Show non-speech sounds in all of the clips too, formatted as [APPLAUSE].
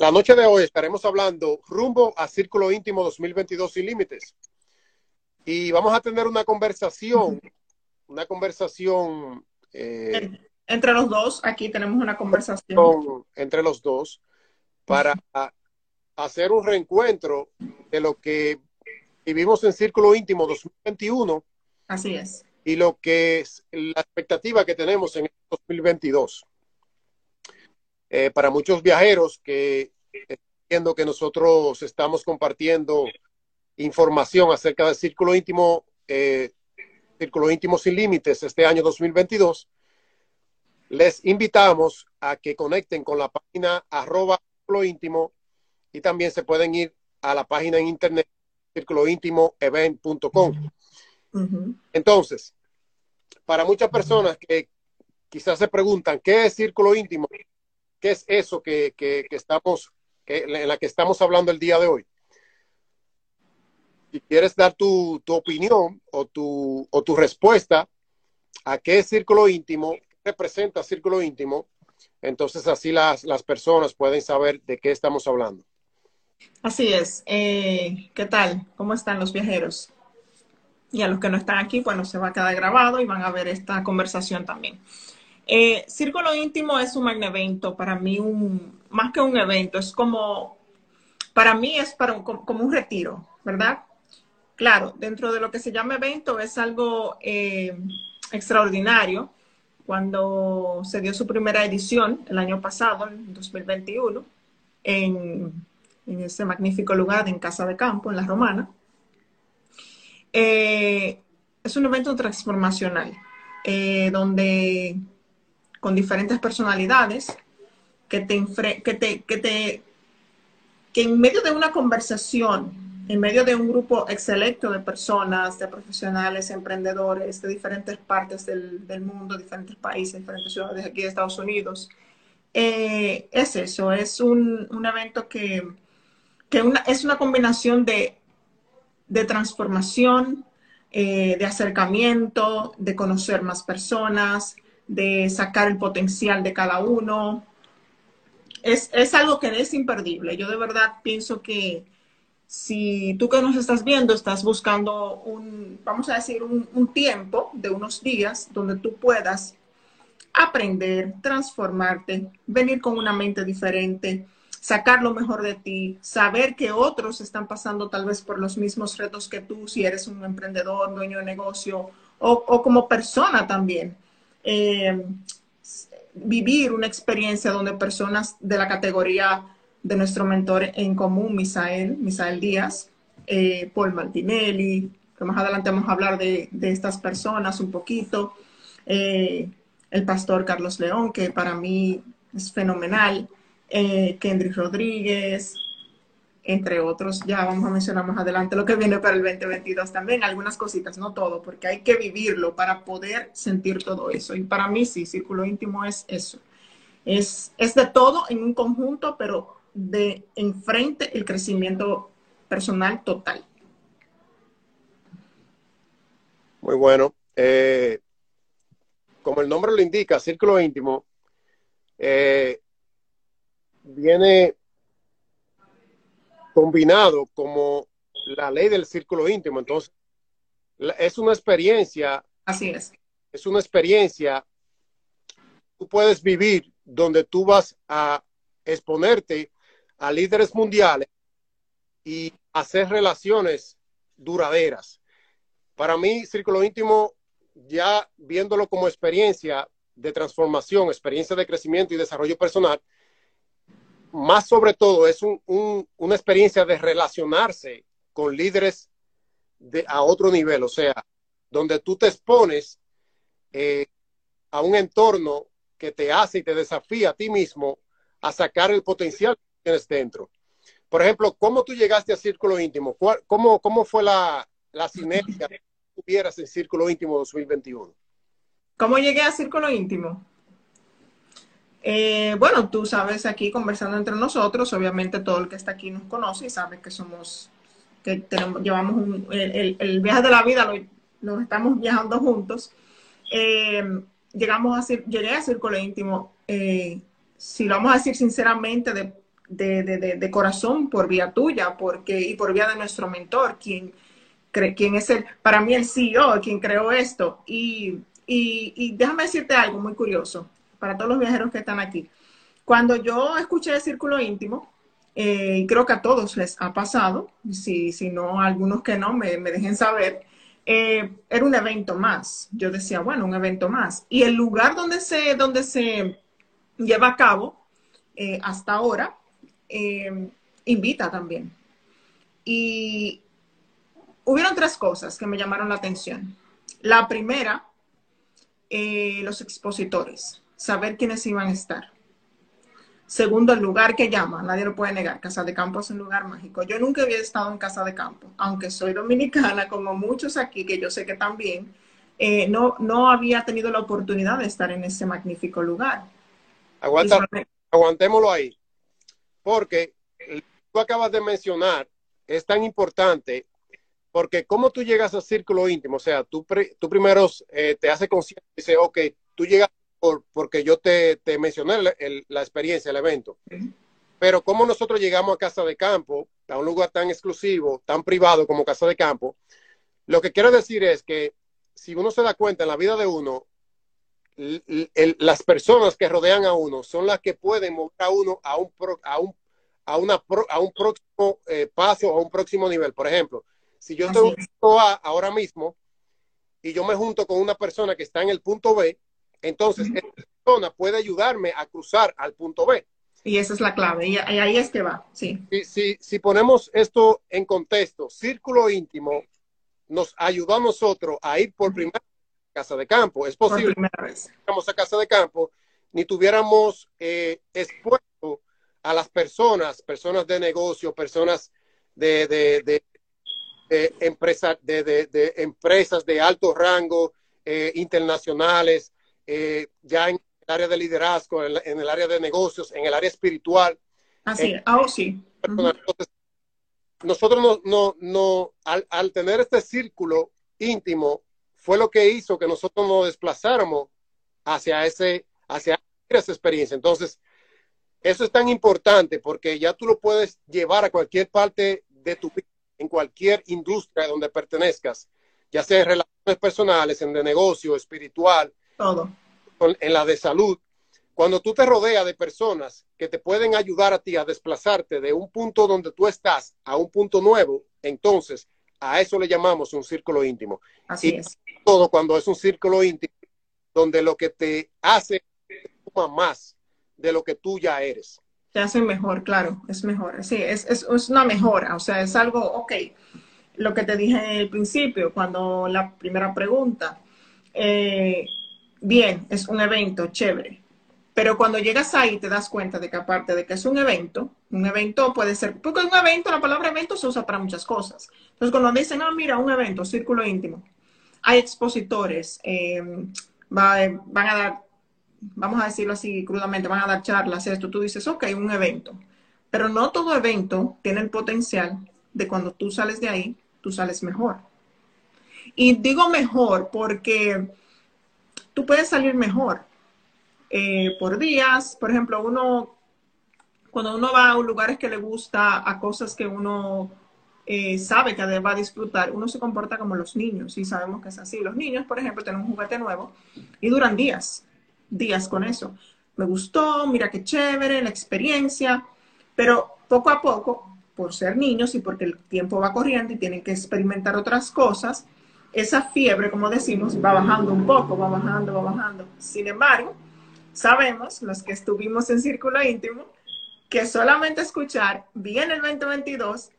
la noche de hoy estaremos hablando rumbo a Círculo Íntimo 2022 sin límites. Y vamos a tener una conversación, una conversación... Eh, entre los dos, aquí tenemos una conversación. entre los dos, para hacer un reencuentro de lo que vivimos en Círculo Íntimo 2021. Así es. Y lo que es la expectativa que tenemos en el 2022. Eh, para muchos viajeros que entiendo que nosotros estamos compartiendo información acerca del Círculo Íntimo, eh, Círculo Íntimo sin Límites este año 2022, les invitamos a que conecten con la página arroba Círculo Íntimo y también se pueden ir a la página en internet círculointimoevent.com. Entonces, para muchas personas que quizás se preguntan, ¿qué es círculo íntimo? ¿Qué es eso que, estamos, en la que estamos hablando el día de hoy? Si quieres dar tu, opinión o tu, o tu respuesta a qué círculo íntimo, representa círculo íntimo, entonces así las, las personas pueden saber de qué estamos hablando. Así es. Eh, ¿Qué tal? ¿Cómo están los viajeros? Y a los que no están aquí, bueno, se va a quedar grabado y van a ver esta conversación también. Eh, Círculo íntimo es un magna evento, para mí un, más que un evento, es como, para mí es para como un retiro, ¿verdad? Claro, dentro de lo que se llama evento es algo eh, extraordinario. Cuando se dio su primera edición el año pasado, en 2021, en ese magnífico lugar en Casa de Campo, en La Romana. Eh, es un evento transformacional, donde con diferentes personalidades que te, que te, que te, que en medio de una conversación, en medio de un grupo excelente de personas, de profesionales, emprendedores de diferentes partes del, del mundo, diferentes países, diferentes ciudades aquí de Estados Unidos, eh, es eso, es un, un evento que que es una combinación de, transformación, eh, de acercamiento, de conocer más personas, de sacar el potencial de cada uno. Es, algo que es imperdible. Yo de verdad pienso que si tú que nos estás viendo estás buscando un, vamos a decir, un, tiempo de unos días donde tú puedas aprender, transformarte, venir con una mente diferente, sacar lo mejor de ti, saber que otros están pasando tal vez por los mismos retos que tú, si eres un emprendedor, dueño de negocio o, como persona también. Eh, vivir una experiencia donde personas de la categoría de nuestro mentor en común, Misael, Misael Díaz, eh, Paul Martinelli, que más adelante vamos a hablar de, estas personas un poquito, eh, el pastor Carlos León, que para mí es fenomenal, eh, Kendrick Rodríguez, entre otros. Ya vamos a mencionar más adelante lo que viene para el 2022 también, algunas cositas, no todo, porque hay que vivirlo para poder sentir todo eso. Y para mí sí, círculo íntimo es eso. Es, es de todo en un conjunto, pero de enfrente el crecimiento personal total. Muy bueno. Eh, como el nombre lo indica, círculo íntimo, eh, viene combinado como la ley del círculo íntimo. Entonces, es una experiencia. Así es. Es una experiencia. Tú puedes vivir donde tú vas a exponerte a líderes mundiales y hacer relaciones duraderas. Para mí, círculo íntimo, ya viéndolo como experiencia de transformación, experiencia de crecimiento y desarrollo personal, más sobre todo es una experiencia de relacionarse con líderes de, a otro nivel, o sea, donde tú te expones eh, a un entorno que te hace y te desafía a ti mismo a sacar el potencial que tienes dentro. Por ejemplo, ¿cómo tú llegaste a Círculo Íntimo? Cómo, ¿Cómo fue la, la sinergia que tuvieras en Círculo Íntimo 2021? ¿Cómo llegué a Círculo Íntimo? Eh, bueno, tú sabes aquí conversando entre nosotros, obviamente todo el que está aquí nos conoce y sabe que somos, que tenemos, llevamos un, el, viaje de la vida, nos estamos viajando juntos. Eh, llegamos a llegué a Círculo Íntimo, eh, si lo vamos a decir sinceramente, de, de, corazón por vía tuya porque, y por vía de nuestro mentor, quien, quien es el, para mí el CEO, quien creó esto. Y, y, déjame decirte algo muy curioso para todos los viajeros que están aquí. Cuando yo escuché el círculo íntimo, eh, creo que a todos les ha pasado, si, si no, algunos que no, me, dejen saber, eh, era un evento más. Yo decía, bueno, un evento más. Y el lugar donde se, donde se lleva a cabo eh, hasta ahora invita también. Y hubieron tres cosas que me llamaron la atención. La primera, los expositores, saber quiénes iban a estar. Segundo, el lugar que llama, nadie lo puede negar. Casa de Campo es un lugar mágico. Yo nunca había estado en Casa de Campo, aunque soy dominicana, como muchos aquí, que yo sé que también, eh, no, no había tenido la oportunidad de estar en ese magnífico lugar. Aguanta, aguantémoslo ahí, porque tú acabas de mencionar, es tan importante, porque cómo tú llegas al círculo íntimo, o sea, tú, tú primero eh, te hace consciente y dices, ok, tú llegas porque yo te, mencioné la experiencia, el evento. Pero como nosotros llegamos a Casa de Campo, a un lugar tan exclusivo, tan privado como Casa de Campo, lo que quiero decir es que si uno se da cuenta en la vida de uno, las personas que rodean a uno son las que pueden mover a uno a un, a un, a una, a un próximo eh, paso a un próximo nivel. Por ejemplo, si yo estoy en el punto A ahora mismo y yo me junto con una persona que está en el punto B, entonces, esta persona puede ayudarme a cruzar al punto B. Y esa es la clave, y ahí es que va, sí. Si, si, ponemos esto en contexto, círculo íntimo nos ayudó a nosotros a ir por primera vez a casa de campo. Es posible que vamos a casa de campo ni tuviéramos eh, expuesto a las personas, personas de negocio, personas de, de, de, de empresas de alto rango, eh, internacionales, eh, ya en el área de liderazgo, en, el área de negocios, en el área espiritual. Así, eh, ah, sí. nosotros no, no, al, tener este círculo íntimo, fue lo que hizo que nosotros nos desplazáramos hacia, ese, hacia esa experiencia. Entonces, eso es tan importante porque ya tú lo puedes llevar a cualquier parte de tu vida, en cualquier industria donde pertenezcas, ya sea en relaciones personales, en de negocio, espiritual, todo. En la de salud. Cuando tú te rodeas de personas que te pueden ayudar a ti a desplazarte de un punto donde tú estás a un punto nuevo, entonces a eso le llamamos un círculo íntimo. Así es. Todo cuando es un círculo íntimo, donde lo que te hace más de lo que tú ya eres. Te hace mejor, claro, es mejor. Sí, es, es, es una mejora, o sea, es algo, ok, lo que te dije en el principio, cuando la primera pregunta, eh, bien, es un evento chévere. Pero cuando llegas ahí te das cuenta de que aparte de que es un evento, un evento puede ser, porque un evento, la palabra evento se usa para muchas cosas. Entonces cuando dicen, ah, mira, un evento, círculo íntimo, hay expositores, eh, van a dar, vamos a decirlo así crudamente, van a dar charlas, esto, tú dices, ok, un evento. Pero no todo evento tiene el potencial de cuando tú sales de ahí, tú sales mejor. Y digo mejor porque tú puedes salir mejor eh, por días. Por ejemplo, uno, cuando uno va a lugares que le gusta, a cosas que uno eh, sabe que va a disfrutar, uno se comporta como los niños y sabemos que es así. Los niños, por ejemplo, tienen un juguete nuevo y duran días, días con eso. Me gustó, mira qué chévere, la experiencia, pero poco a poco, por ser niños y porque el tiempo va corriendo y tienen que experimentar otras cosas, esa fiebre, como decimos, va bajando un poco, va bajando, va bajando. Sin embargo, sabemos, los que estuvimos en círculo íntimo, que solamente escuchar bien el 2022,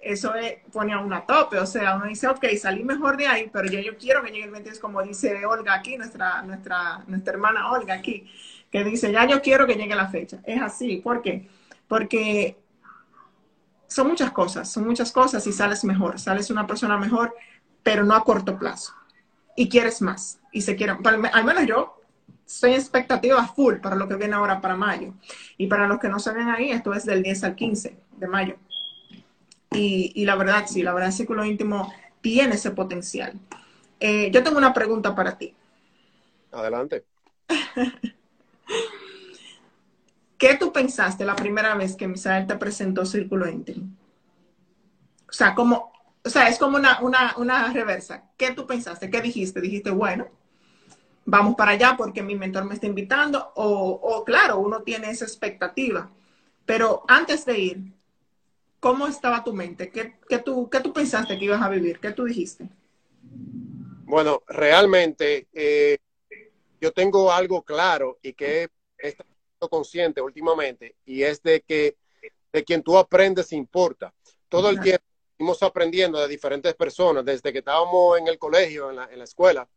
eso pone a uno a tope. O sea, uno dice, ok, salí mejor de ahí, pero yo, yo quiero que llegue el 22, como dice Olga aquí, nuestra, nuestra, nuestra hermana Olga aquí, que dice, ya yo quiero que llegue la fecha. Es así, ¿por qué? Porque son muchas cosas, son muchas cosas y sales mejor, sales una persona mejor pero no a corto plazo. Y quieres más. Y se quieren, al menos yo estoy en expectativa full para lo que viene ahora para mayo. Y para los que no se ven ahí, esto es del 10 al 15 de mayo. Y, la verdad, sí, la verdad, el círculo íntimo tiene ese potencial. Eh, yo tengo una pregunta para ti. Adelante. [LAUGHS] ¿qué tú pensaste la primera vez que Misael te presentó Círculo Íntimo? O sea, como, o sea, es como una, una, una reversa. ¿Qué tú pensaste? ¿Qué dijiste? Dijiste, bueno, vamos para allá porque mi mentor me está invitando, o, claro, uno tiene esa expectativa. Pero antes de ir, ¿cómo estaba tu mente? ¿Qué, tú, ¿Qué tú pensaste que ibas a vivir? ¿Qué tú dijiste? Bueno, realmente eh, yo tengo algo claro y que he estado consciente últimamente y es de que de quien tú aprendes importa. Todo el tiempo estamos aprendiendo de diferentes personas desde que estábamos en el colegio, en la, en la escuela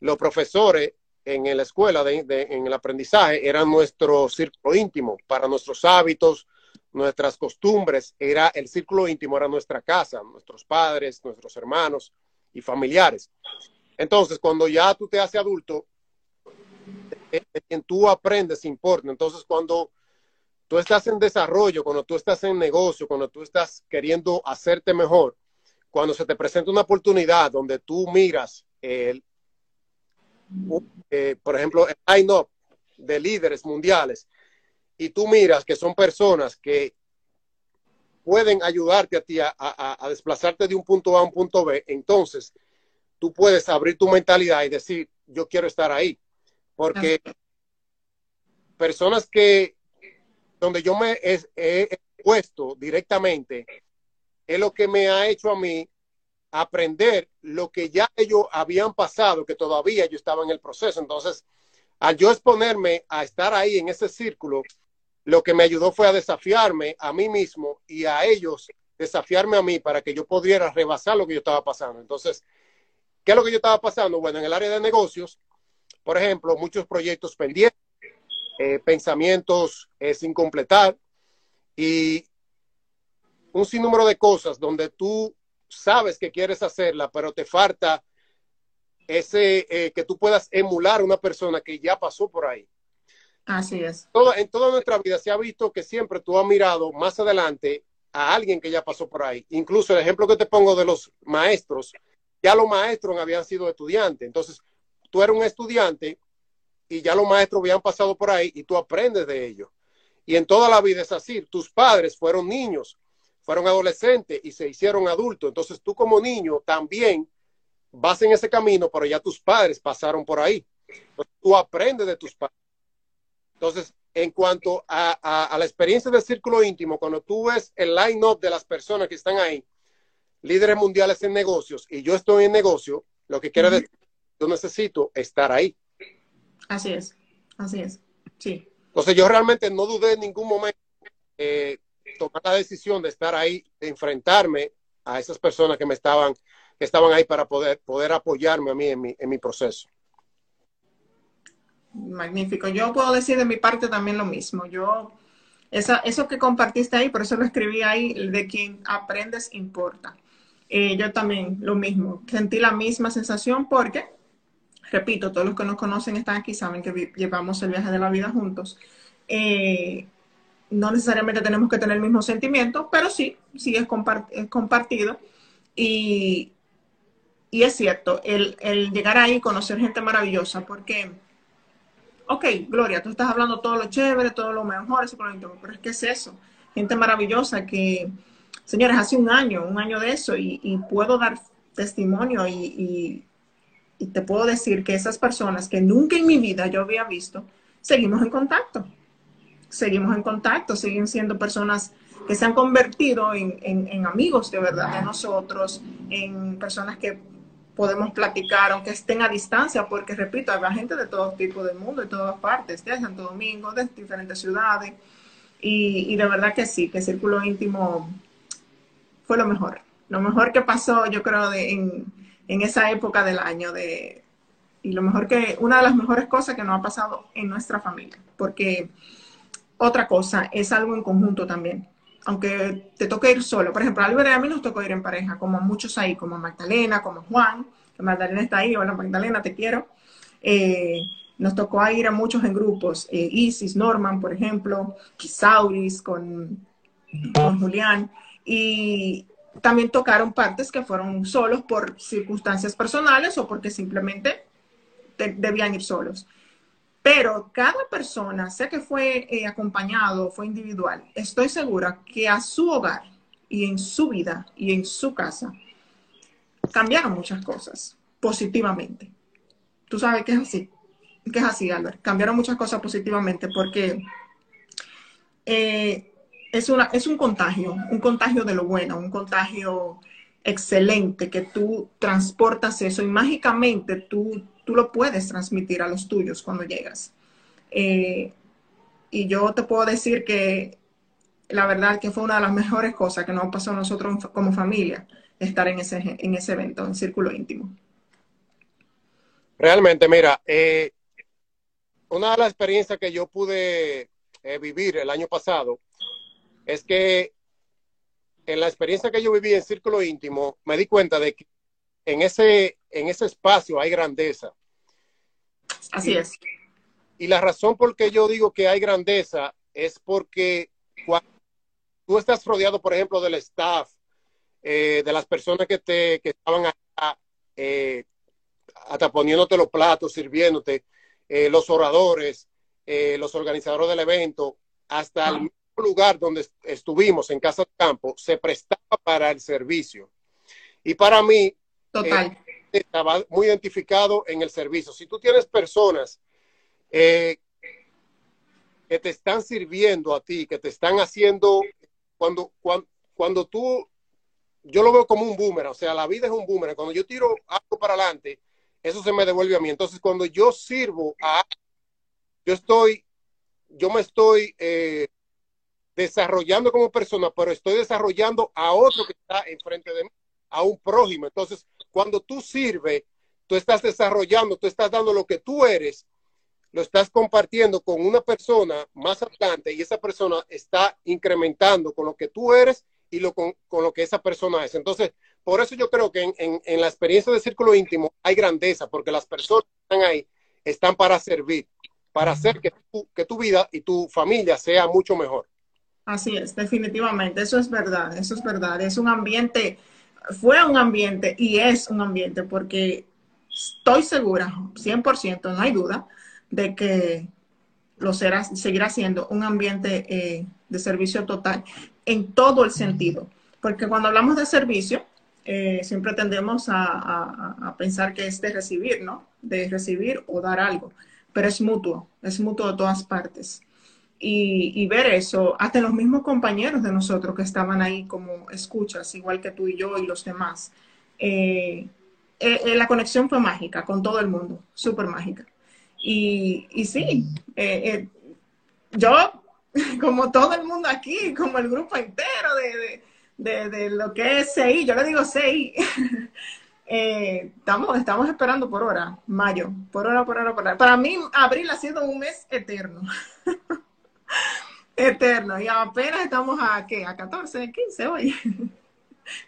los profesores en la escuela, en el aprendizaje, eran nuestro círculo íntimo para nuestros hábitos, nuestras costumbres, era el círculo íntimo, era nuestra casa, nuestros padres, nuestros hermanos y familiares. Entonces, cuando ya tú te haces adulto, de quien tú aprendes importa. Entonces, cuando tú estás en desarrollo, cuando tú estás en negocio, cuando tú estás queriendo hacerte mejor, cuando se te presenta una oportunidad donde tú miras el, eh, por ejemplo, el line-up de líderes mundiales y tú miras que son personas que pueden ayudarte a ti a, desplazarte de un punto A a un punto B, entonces tú puedes abrir tu mentalidad y decir, yo quiero estar ahí. Porque personas que, donde yo me he puesto directamente, es lo que me ha hecho a mí aprender lo que ya ellos habían pasado, que todavía yo estaba en el proceso. Entonces, al yo exponerme a estar ahí en ese círculo, lo que me ayudó fue a desafiarme a mí mismo y a ellos desafiarme a mí para que yo pudiera rebasar lo que yo estaba pasando. Entonces, ¿qué es lo que yo estaba pasando? Bueno, en el área de negocios, por ejemplo, muchos proyectos pendientes, eh, pensamientos eh, sin completar y un sinnúmero de cosas donde tú sabes que quieres hacerla, pero te falta ese eh, que tú puedas emular a una persona que ya pasó por ahí. Así es. Todo, en toda nuestra vida se ha visto que siempre tú has mirado más adelante a alguien que ya pasó por ahí. Incluso el ejemplo que te pongo de los maestros, ya los maestros habían sido estudiantes. Entonces, tú eres un estudiante y ya los maestros habían pasado por ahí y tú aprendes de ellos. Y en toda la vida es así. Tus padres fueron niños fueron adolescentes y se hicieron adultos. Entonces tú como niño también vas en ese camino, pero ya tus padres pasaron por ahí. tú aprendes de tus padres. Entonces, en cuanto a, la experiencia del círculo íntimo, cuando tú ves el line-up de las personas que están ahí, líderes mundiales en negocios, y yo estoy en negocio, lo que quiere decir, yo necesito estar ahí. Así es, así es, sí. Entonces yo realmente no dudé en ningún momento eh, tomar la decisión de estar ahí, de enfrentarme a esas personas que me estaban, que estaban ahí para poder, poder apoyarme a mí en mi, en mi proceso. Magnífico. Yo puedo decir de mi parte también lo mismo. Yo, esa, eso que compartiste ahí, por eso lo escribí ahí, de quien aprendes importa. Eh, yo también lo mismo. Sentí la misma sensación porque, repito, todos los que nos conocen están aquí, saben que llevamos el viaje de la vida juntos. Eh, no necesariamente tenemos que tener el mismo sentimiento, pero sí, sí es, compartido. Y, y, es cierto, el, llegar ahí y conocer gente maravillosa, porque, ok, Gloria, tú estás hablando todo lo chévere, todo lo mejor, pero es que es eso, gente maravillosa que, señores, hace un año, un año de eso, y, puedo dar testimonio y te puedo decir que esas personas que nunca en mi vida yo había visto, seguimos en contacto. Seguimos en contacto, siguen siendo personas que se han convertido en, amigos de verdad de nosotros, en personas que podemos platicar, aunque estén a distancia, porque repito, hay gente de todo tipo del mundo, de todas partes, de Santo Domingo, de diferentes ciudades, y, de verdad que sí, que el Círculo Íntimo fue lo mejor, lo mejor que pasó, yo creo, de, en, en esa época del año, de, y lo mejor que, una de las mejores cosas que nos ha pasado en nuestra familia, porque otra cosa, es algo en conjunto también. Aunque te toque ir solo. Por ejemplo, a Álvaro y a mí nos tocó ir en pareja, como muchos ahí, como Magdalena, como Juan, que Magdalena está ahí, hola Magdalena, te quiero. Eh, nos tocó ir a muchos en grupos, eh, Isis, Norman, por ejemplo, Kisauris con, con Julián, y también tocaron partes que fueron solos por circunstancias personales o porque simplemente debían ir solos. Pero cada persona, sea que fue eh, acompañado, fue individual, estoy segura que a su hogar y en su vida y en su casa cambiaron muchas cosas positivamente. Tú sabes que es así, que es así, Albert. Cambiaron muchas cosas positivamente porque eh, es, una, es un contagio, un contagio de lo bueno, un contagio excelente, que tú transportas eso y mágicamente tú, tú lo puedes transmitir a los tuyos cuando llegas. Eh, y yo te puedo decir que la verdad que fue una de las mejores cosas que nos pasó a nosotros como familia, estar en ese, en ese evento, en Círculo Íntimo. Realmente, mira, eh, una de las experiencias que yo pude eh, vivir el año pasado es que en la experiencia que yo viví en Círculo Íntimo, me di cuenta de que en ese, en ese espacio hay grandeza. Así es. Y la razón por que yo digo que hay grandeza es porque cuando tú estás rodeado, por ejemplo, del staff, eh, de las personas que, te, que estaban acá, eh, hasta poniéndote los platos, sirviéndote, eh, los oradores, los organizadores del evento, hasta el lugar donde estuvimos, en Casa de Campo, se prestaba para el servicio. Y para mí, Total. estaba muy identificado en el servicio. Si tú tienes personas que te están sirviendo a ti, que te están haciendo, cuando, cuando, cuando tú yo lo veo como un boomerang, o sea, la vida es un boomerang. Cuando yo tiro algo para adelante, eso se me devuelve a mí. Entonces, cuando yo sirvo a yo estoy, yo me estoy eh, desarrollando como persona, pero estoy desarrollando a otro que está enfrente de mí, a un prójimo. Entonces, cuando tú sirves, tú estás desarrollando, tú estás dando lo que tú eres, lo estás compartiendo con una persona más adelante y esa persona está incrementando con lo que tú eres y lo, con, lo que esa persona es. Entonces, por eso yo creo que en, la experiencia de círculo íntimo hay grandeza, porque las personas que están ahí están para servir, para hacer que tu vida y tu familia sea mucho mejor. Así es, definitivamente, eso es verdad, eso es verdad. Es un ambiente, fue un ambiente y es un ambiente porque estoy segura, 100%, no hay duda, de que lo será, seguirá siendo un ambiente eh, de servicio total en todo el sentido. Porque cuando hablamos de servicio, eh, siempre tendemos a, pensar que es de recibir, ¿no? De recibir o dar algo. Pero es mutuo, es mutuo de todas partes. Y, ver eso, hasta los mismos compañeros de nosotros que estaban ahí como escuchas, igual que tú y yo y los demás. Eh, eh, la conexión fue mágica con todo el mundo, súper mágica. Y, y sí, yo [LAUGHS] como todo el mundo aquí, como el grupo entero de, lo que es CI, yo le digo CI, [LAUGHS] eh, estamos, estamos esperando por hora, mayo, por hora, por hora, por hora. Para mí, abril ha sido un mes eterno. [LAUGHS] eterno. Y apenas estamos a, ¿qué? A 14, 15 hoy.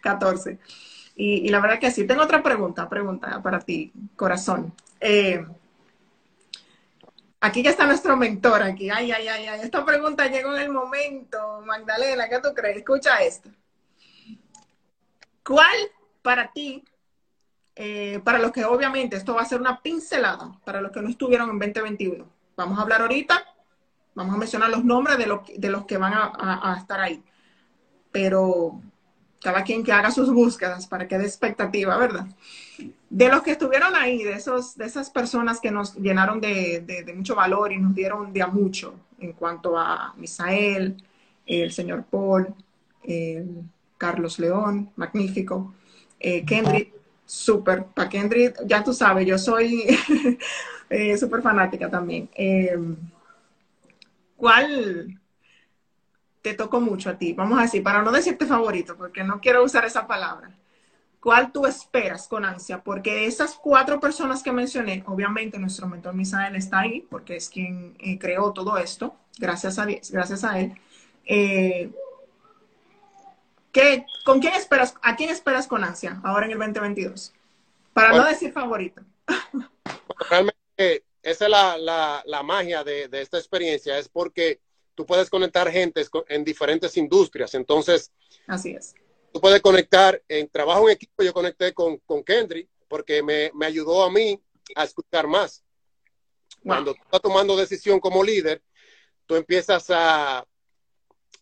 14. Y, la verdad que sí. Tengo otra pregunta, pregunta para ti, corazón. Eh, Aquí ya está nuestro mentor, aquí. Ay, ay, ay, ay. Esta pregunta llegó en el momento. Magdalena, ¿qué tú crees? Escucha esto. ¿Cuál para ti, eh, para los que obviamente esto va a ser una pincelada, para los que no estuvieron en 2021? Vamos a hablar ahorita, vamos a mencionar los nombres de, los, de los que van a estar ahí. Pero cada quien que haga sus búsquedas para que dé expectativa, ¿verdad? De los que estuvieron ahí, de, esos, de esas personas que nos llenaron de, mucho valor y nos dieron de a mucho en cuanto a Misael, el señor Paul, Carlos León, magnífico, eh, Kendrick, súper, para Kendrick, ya tú sabes, yo soy [LAUGHS] eh, súper fanática también. Eh, ¿Cuál te tocó mucho a ti? Vamos a decir, para no decirte favorito, porque no quiero usar esa palabra. ¿Cuál tú esperas con ansia? Porque esas cuatro personas que mencioné, obviamente nuestro mentor Misael está ahí, porque es quien eh, creó todo esto, gracias a, gracias a él. Eh, ¿qué, ¿Con quién esperas, a quién esperas con ansia ahora en el 2022? Para no decir favorito. Realmente esa es la, la, magia de, de esta experiencia, es porque tú puedes conectar gente en diferentes industrias. Entonces, así es. Tú puedes conectar en trabajo en equipo. Yo conecté con, con Kendry porque me, me, ayudó a mí a escuchar más. Cuando tú estás tomando decisión como líder, tú empiezas a,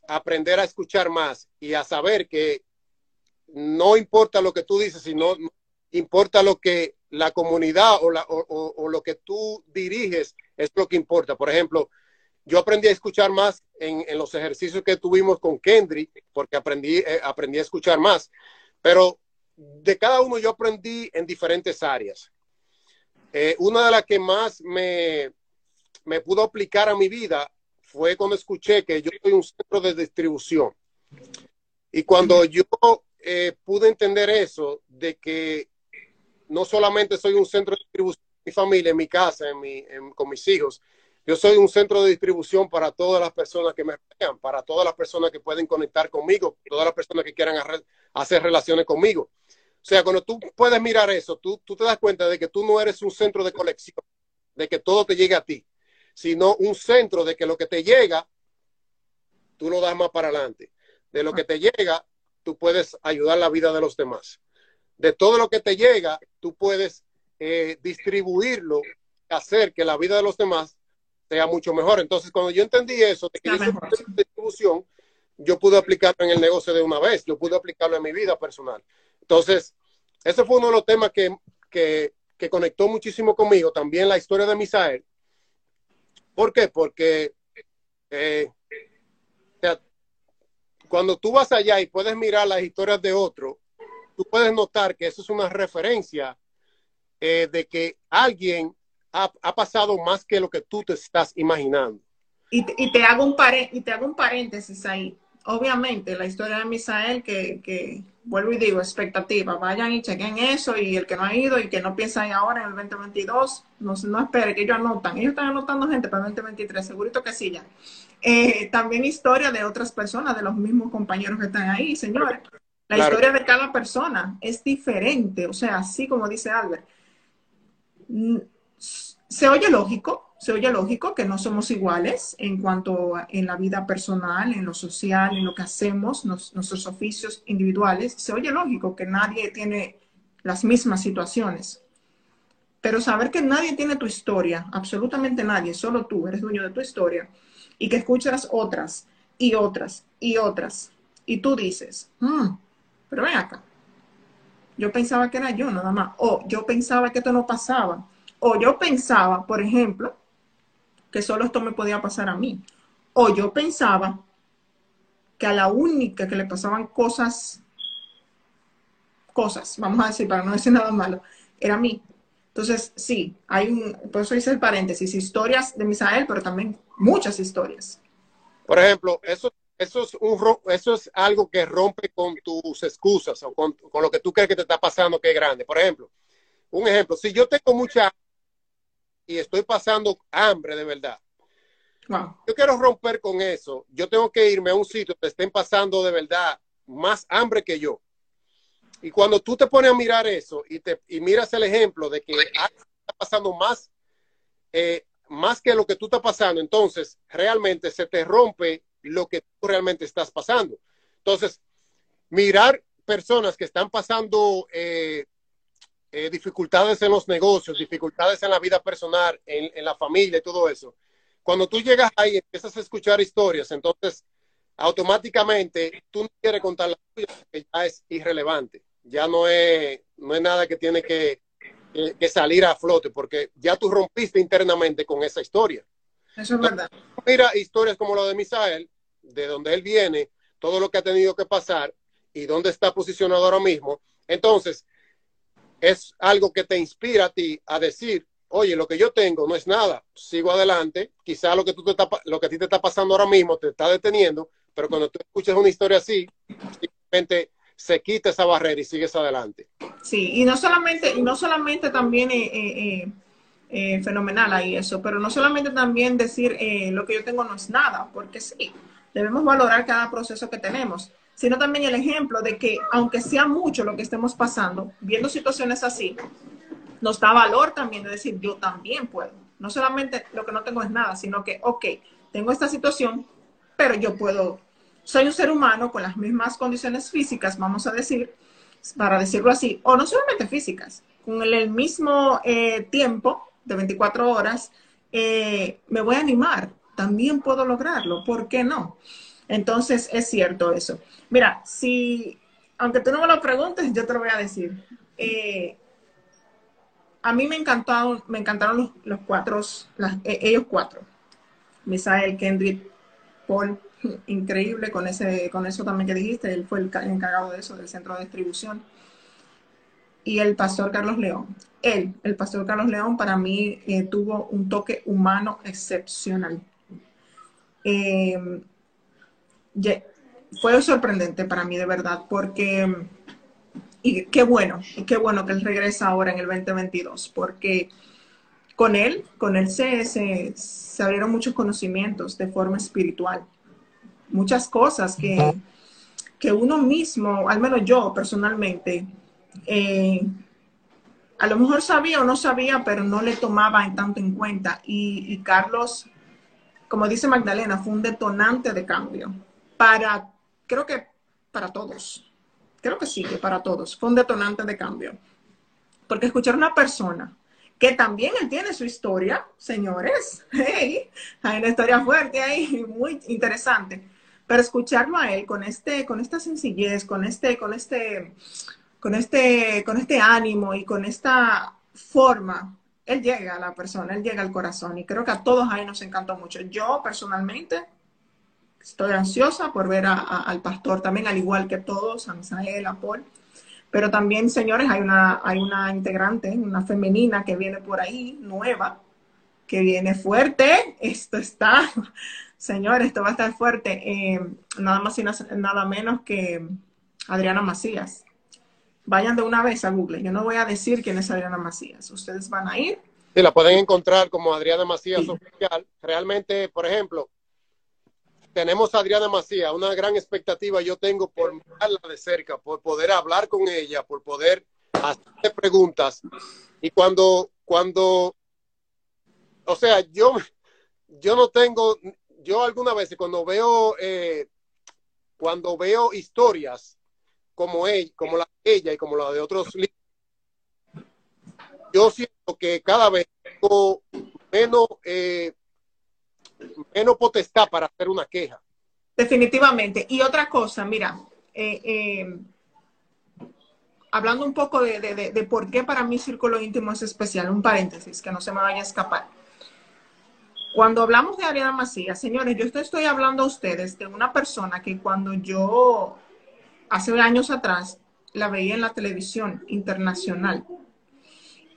aprender a escuchar más y a saber que no importa lo que tú dices, sino importa lo que la comunidad o, lo que tú diriges es lo que importa. Por ejemplo, yo aprendí a escuchar más en, los ejercicios que tuvimos con Kendrick, porque aprendí, eh, aprendí a escuchar más. Pero de cada uno yo aprendí en diferentes áreas. Eh, una de las que más me, me pudo aplicar a mi vida fue cuando escuché que yo soy un centro de distribución. Y cuando yo eh, pude entender eso, de que no solamente soy un centro de distribución en mi familia, en mi casa, en mi, con mis hijos, yo soy un centro de distribución para todas las personas que me vean, para todas las personas que pueden conectar conmigo, todas las personas que quieran hacer relaciones conmigo. O sea, cuando tú puedes mirar eso, tú, tú te das cuenta de que tú no eres un centro de colección, de que todo te llegue a ti sino un centro de que lo que te llega, tú lo das más para adelante. De lo que te llega, tú puedes ayudar la vida de los demás. De todo lo que te llega, tú puedes eh, distribuirlo, hacer que la vida de los demás sea mucho mejor. Entonces, cuando yo entendí eso, de que distribución, yo pude aplicarlo en el negocio de una vez, yo pude aplicarlo en mi vida personal. Entonces, ese fue uno de los temas que, que, que conectó muchísimo conmigo. También la historia de Misael, ¿Por qué? Porque eh, cuando tú vas allá y puedes mirar las historias de otro, tú puedes notar que eso es una referencia eh, de que alguien ha, pasado más que lo que tú te estás imaginando. Y te, hago un y te hago un paréntesis ahí obviamente, la historia de Misael, que, que, vuelvo y digo, expectativa, vayan y chequen eso, y el que no ha ido y que no piensa ahí ahora en el 2022, no, no espere que ellos anotan, ellos están anotando gente para el 2023, segurito que sí ya. Eh, también historia de otras personas, de los mismos compañeros que están ahí, señores. La historia de cada persona es diferente, o sea, así como dice Albert. Se oye lógico, se oye lógico que no somos iguales en cuanto a, en la vida personal, en lo social, en lo que hacemos, nuestros oficios individuales. Se oye lógico que nadie tiene las mismas situaciones. Pero saber que nadie tiene tu historia, absolutamente nadie, solo tú eres dueño de tu historia, y que escuchas otras y otras y otras, y tú dices, hmm, pero ven acá, yo pensaba que era yo nada más, o yo pensaba que esto no pasaba, o yo pensaba, por ejemplo, que solo esto me podía pasar a mí. O yo pensaba que a la única que le pasaban cosas, cosas, vamos a decir, para no decir nada malo, era a mí. Entonces, sí, hay un, por eso hice el paréntesis, historias de Misael, pero también muchas historias. Por ejemplo, eso, eso, es, un, eso es algo que rompe con tus excusas o con, con lo que tú crees que te está pasando que es grande. Por ejemplo, un ejemplo, si yo tengo mucha y estoy pasando hambre de verdad. Yo quiero romper con eso. Yo tengo que irme a un sitio que estén pasando de verdad más hambre que yo. Y cuando tú te pones a mirar eso y, te, y miras el ejemplo de que está pasando más, eh, más que lo que tú estás pasando, entonces realmente se te rompe lo que tú realmente estás pasando. Entonces, mirar personas que están pasando eh, eh, dificultades en los negocios, dificultades en la vida personal, en, la familia y todo eso. Cuando tú llegas ahí y empiezas a escuchar historias, entonces automáticamente tú no quieres contar la tuya porque ya es irrelevante. Ya no es, no es nada que tiene que, que, salir a flote porque ya tú rompiste internamente con esa historia. Eso es verdad. Mira historias como la de Misael, de donde él viene, todo lo que ha tenido que pasar y dónde está posicionado ahora mismo. Entonces, es algo que te inspira a ti a decir, oye, lo que yo tengo no es nada, sigo adelante, quizá lo que, tú te lo que a ti te está pasando ahora mismo te está deteniendo, pero cuando tú escuchas una historia así, simplemente se quita esa barrera y sigues adelante. Sí, y no solamente, y no solamente también eh, eh, eh, fenomenal ahí eso, pero no solamente también decir lo que yo tengo no es nada, porque sí, debemos valorar cada proceso que tenemos sino también el ejemplo de que aunque sea mucho lo que estemos pasando, viendo situaciones así, nos da valor también de decir, yo también puedo. No solamente lo que no tengo es nada, sino que, ok, tengo esta situación, pero yo puedo, soy un ser humano con las mismas condiciones físicas, vamos a decir, para decirlo así, o no solamente físicas, con el, mismo eh, tiempo de 24 horas, eh, me voy a animar, también puedo lograrlo, ¿por qué no? Entonces, es cierto eso. Mira, si, aunque tú no me lo preguntes, yo te lo voy a decir. Eh, a mí me encantaron, me encantaron los, cuatro, eh, ellos cuatro. Misael, Kendrick, Paul, [LAUGHS] increíble con ese, con eso también que dijiste, él fue el encargado de eso, del centro de distribución. Y el pastor Carlos León. Él, el pastor Carlos León, para mí eh, tuvo un toque humano excepcional. Eh, fue sorprendente para mí, de verdad, porque, y qué bueno, y qué bueno que él regresa ahora en el 2022, porque con él, con él se, se abrieron muchos conocimientos de forma espiritual muchas cosas que, que uno mismo, al menos yo personalmente, eh, a lo mejor sabía o no sabía, pero no le tomaba en tanto en cuenta. Y, Carlos, como dice Magdalena, fue un detonante de cambio para, creo que para todos. Creo que sí, que para todos. Fue un detonante de cambio. Porque escuchar a una persona que también él tiene su historia, señores, [LAUGHS] hay una historia fuerte ahí, muy interesante pero escucharlo a él con este, con esta sencillez, con este, con este, con este, con este ánimo y con esta forma, él llega a la persona, él llega al corazón y creo que a todos ahí nos encantó mucho. Yo personalmente estoy ansiosa por ver al pastor también, al igual que todos, a Misael, a Paul. Pero también, señores, hay una, hay una integrante, una femenina que viene por ahí, nueva, que viene fuerte. Esto está, [LAUGHS] Señores, esto va a estar fuerte. Eh, nada más y nada menos que Adriana Macías. Vayan de una vez a Google. Yo no voy a decir quién es Adriana Macías. Ustedes van a ir. Sí, la pueden encontrar como Adriana Macías oficial. Realmente, por ejemplo, tenemos a Adriana Macías, una gran expectativa yo tengo por mirarla de cerca, por poder hablar con ella, por poder hacerle preguntas. Y cuando, cuando, o sea, yo, yo no tengo yo algunas veces cuando veo, eh, cuando veo historias como, ella, como la de ella y como la de otros libros, yo siento que cada vez tengo menos, eh, menos potestad para hacer una queja. Definitivamente. Y otra cosa, mira, eh, hablando un poco de, de, por qué para mí Círculo Íntimo es especial, un paréntesis, que no se me vaya a escapar. Cuando hablamos de Ariana Macías, señores, yo estoy, hablando a ustedes de una persona que cuando yo, hace años atrás, la veía en la televisión internacional.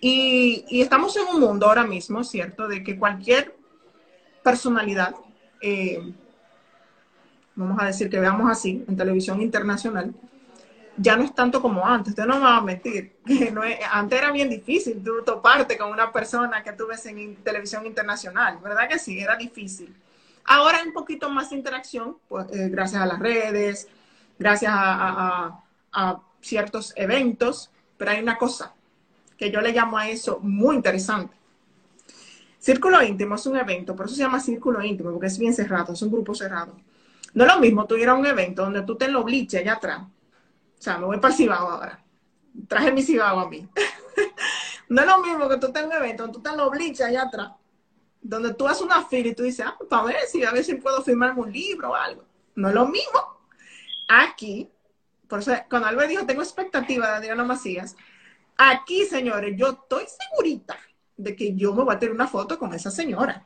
Y, estamos en un mundo ahora mismo, ¿cierto?, de que cualquier personalidad, eh, vamos a decir que veamos así, en televisión internacional, ya no es tanto como antes, usted no me va a mentir, [LAUGHS] no antes era bien difícil tú toparte con una persona que tú ves en televisión internacional, ¿verdad que sí? Era difícil. Ahora hay un poquito más de interacción, pues, eh, gracias a las redes, gracias a, ciertos eventos, pero hay una cosa que yo le llamo a eso muy interesante. Círculo íntimo es un evento, por eso se llama círculo íntimo, porque es bien cerrado, es un grupo cerrado. No es lo mismo tú ir a un evento donde tú te lo bliches allá atrás o sea, me voy para el Cibao ahora. Traje mi Cibao a mí. [LAUGHS] no es lo mismo que tú tengas un evento, tú estás en los bleachers allá atrás, donde tú haces una fila y tú dices, ah, para ver si a ver si puedo firmarme un libro o algo. No es lo mismo. Aquí, por eso, cuando Albert dijo, tengo expectativa de Adriana Macías, aquí, señores, yo estoy segurita de que yo me voy a tener una foto con esa señora.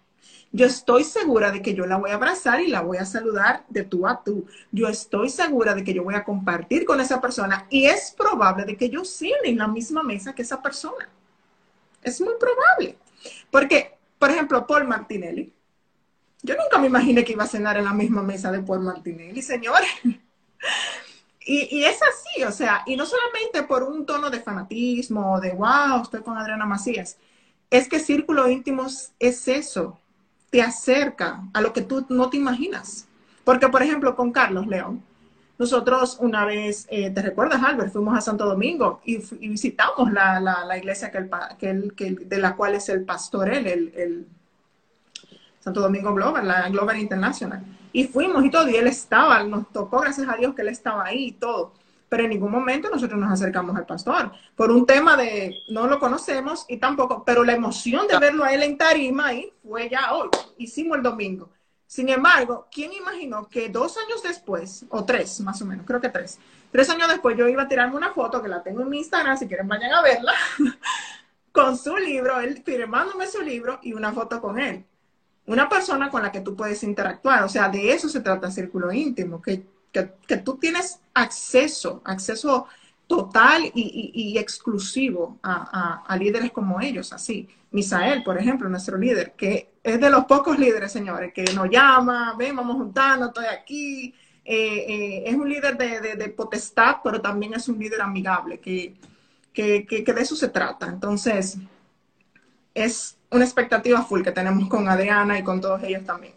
Yo estoy segura de que yo la voy a abrazar y la voy a saludar de tú a tú. Yo estoy segura de que yo voy a compartir con esa persona y es probable de que yo cene en la misma mesa que esa persona. Es muy probable. Porque, por ejemplo, Paul Martinelli. Yo nunca me imaginé que iba a cenar en la misma mesa de Paul Martinelli, señores. Y, y, es así, o sea, y no solamente por un tono de fanatismo, de wow, estoy con Adriana Macías, es que círculo íntimos es eso, te acerca a lo que tú no te imaginas. Porque, por ejemplo, con Carlos León, nosotros una vez, eh, ¿te recuerdas, Albert? Fuimos a Santo Domingo y, visitamos la, iglesia de la cual es el pastor él, el, Santo Domingo Global, la Global International. Y fuimos y todo, y él estaba, nos tocó, gracias a Dios, que él estaba ahí y todo. pero en ningún momento nosotros nos acercamos al pastor por un tema de no lo conocemos y tampoco, pero la emoción de verlo a él en tarima ahí fue ya hoy, hicimos el domingo. Sin embargo, ¿quién imaginó que dos años después, o tres más o menos, creo que tres, tres años después yo iba a tirarme una foto que la tengo en mi Instagram, si quieren vayan a verla, [LAUGHS] con su libro, él firmándome su libro y una foto con él. Una persona con la que tú puedes interactuar, o sea, de eso se trata el círculo íntimo, que que, tú tienes acceso, acceso total y, exclusivo a, líderes como ellos, así. Misael, por ejemplo, nuestro líder, que es de los pocos líderes, señores, que nos llama, ven, vamos juntando, estoy aquí. Eh, eh, es un líder de, potestad, pero también es un líder amigable, que, que, que de eso se trata. Entonces, es una expectativa full que tenemos con Adriana y con todos ellos también.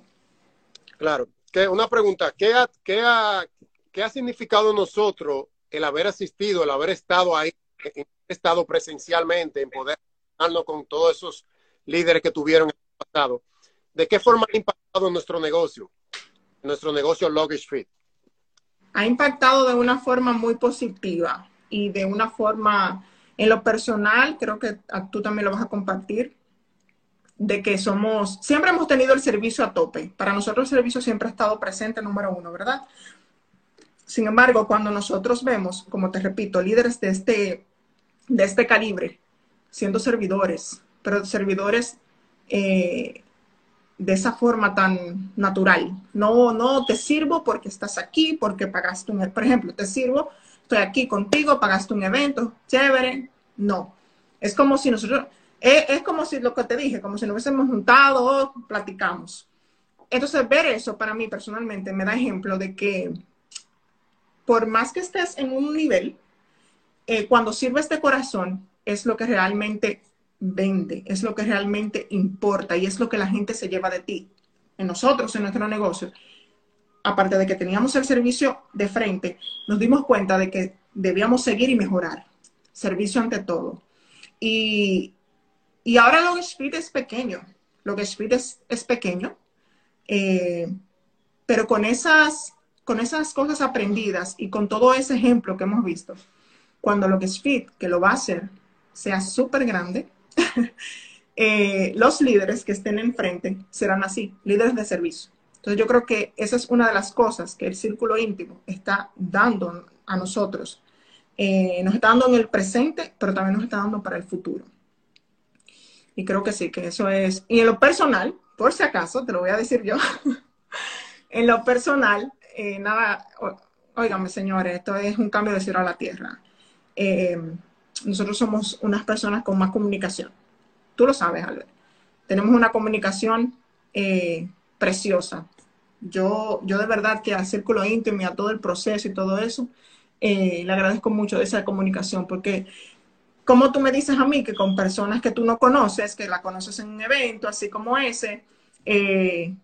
Claro una pregunta, ¿qué ha, qué, ha, ¿qué ha significado nosotros el haber asistido, el haber estado ahí, estado presencialmente, en poder hablarnos con todos esos líderes que tuvieron en el pasado? ¿De qué forma ha impactado nuestro negocio, nuestro negocio Luggage Fit? Ha impactado de una forma muy positiva y de una forma, en lo personal, creo que tú también lo vas a compartir, de que somos, siempre hemos tenido el servicio a tope. Para nosotros el servicio siempre ha estado presente número uno, ¿verdad? Sin embargo, cuando nosotros vemos, como te repito, líderes de este, de este calibre, siendo servidores, pero servidores eh, de esa forma tan natural. No, no te sirvo porque estás aquí, porque pagaste un, por ejemplo, te sirvo, estoy aquí contigo, pagaste un evento, chévere. No. Es como si nosotros, es, como si lo que te dije, como si nos hubiésemos juntado, platicamos. Entonces, ver eso para mí personalmente me da ejemplo de que por más que estés en un nivel, eh, cuando sirves de corazón, es lo que realmente vende, es lo que realmente importa y es lo que la gente se lleva de ti, en nosotros, en nuestro negocio. Aparte de que teníamos el servicio de frente, nos dimos cuenta de que debíamos seguir y mejorar. Servicio ante todo. Y, y ahora lo que Speed es pequeño, lo que es, es pequeño, eh, pero con esas, con esas cosas aprendidas y con todo ese ejemplo que hemos visto, cuando lo que Speed, que lo va a hacer, sea súper grande, [LAUGHS] eh, los líderes que estén enfrente serán así, líderes de servicio. Entonces yo creo que esa es una de las cosas que el círculo íntimo está dando a nosotros. Eh, nos está dando en el presente, pero también nos está dando para el futuro. Y creo que sí, que eso es. Y en lo personal, por si acaso, te lo voy a decir yo, [LAUGHS] en lo personal, eh, nada, óigame señores, esto es un cambio de cielo a la tierra. Eh, nosotros somos unas personas con más comunicación. Tú lo sabes, Albert. Tenemos una comunicación preciosa. Yo, yo de verdad que al círculo íntimo y a todo el proceso y todo eso, le agradezco mucho esa comunicación porque como tú me dices a mí que con personas que tú no conoces, que la conoces en un evento así como ese, eh,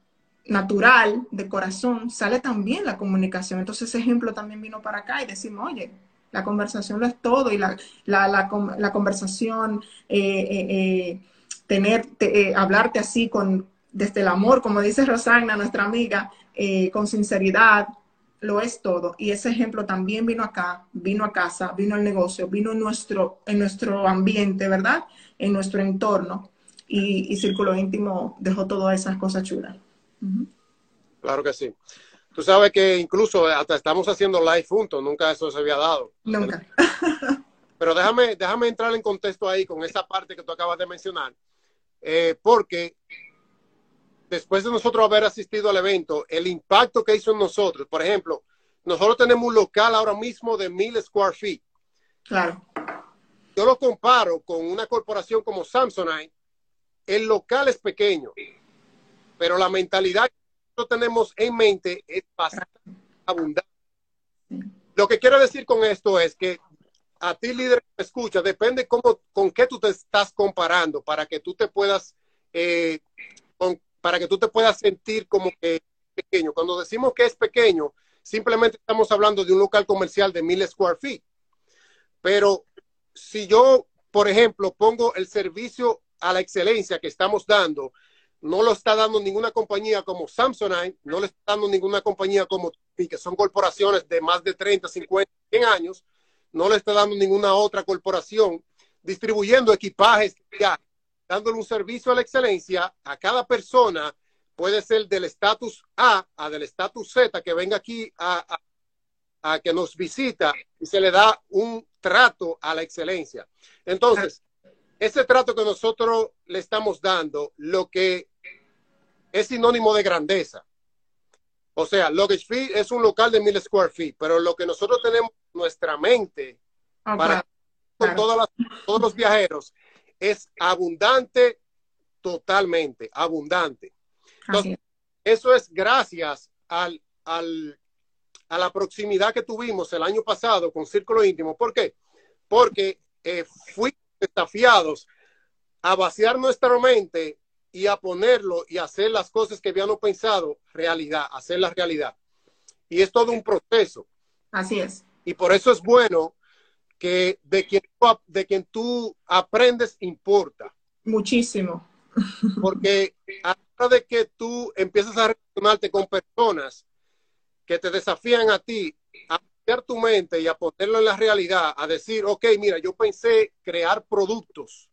natural, de corazón, sale también la comunicación. Entonces ese ejemplo también vino para acá y decimos, oye, la conversación lo es todo y la, la, conversación, eh, eh, tener, hablarte así con, desde el amor, como dice Rosagna, nuestra amiga, con sinceridad, lo es todo. Y ese ejemplo también vino acá, vino a casa, vino al negocio, vino en nuestro, en nuestro ambiente, ¿verdad? En nuestro entorno. Y, Círculo Íntimo dejó todas esas cosas chulas. Claro que sí. Tú sabes que incluso hasta estamos haciendo live juntos, nunca eso se había dado. Nunca. [LAUGHS] Pero déjame, déjame entrar en contexto ahí con esa parte que tú acabas de mencionar, eh, porque después de nosotros haber asistido al evento, el impacto que hizo en nosotros, por ejemplo, nosotros tenemos un local ahora mismo de mil square feet. Claro. Yo lo comparo con una corporación como Samsonite. El local es pequeño, pero la mentalidad que nosotros tenemos en mente es bastante abundante. Lo que quiero decir con esto es que a ti, líder que escucha, depende cómo, con qué tú te estás comparando para que tú te puedas eh, para que tú te puedas sentir como que pequeño. Cuando decimos que es pequeño, simplemente estamos hablando de un local comercial de mil square feet. Pero si yo, por ejemplo, pongo el servicio a la excelencia que estamos dando, no lo está dando ninguna compañía como Samsonite, no lo está dando ninguna compañía como que son corporaciones de más de 30, 50, 100 años, no le está dando ninguna otra corporación distribuyendo equipajes, ya, dándole un servicio a la excelencia a cada persona, puede ser del estatus A a del estatus Z, que venga aquí a, a, que nos visita y se le da un trato a la excelencia. Entonces, ese trato que nosotros le estamos dando, lo que es sinónimo de grandeza. O sea, Luggage Feet es un local de mil square feet, pero lo que nosotros tenemos en nuestra mente para todos los viajeros es abundante totalmente, abundante. eso es gracias al, al, a la proximidad que tuvimos el año pasado con Círculo Íntimo. ¿Por qué? Porque eh, fuimos desafiados a vaciar nuestra mente y a ponerlo y hacer las cosas que habíamos pensado realidad, la realidad. Y es todo un proceso. Así es. Y por eso es bueno que de quien, de quien tú aprendes importa. Muchísimo. Porque a la hora de que tú empiezas a relacionarte con personas que te desafían a ti a cambiar tu mente y a ponerlo en la realidad, a decir, ok, mira, yo pensé crear productos,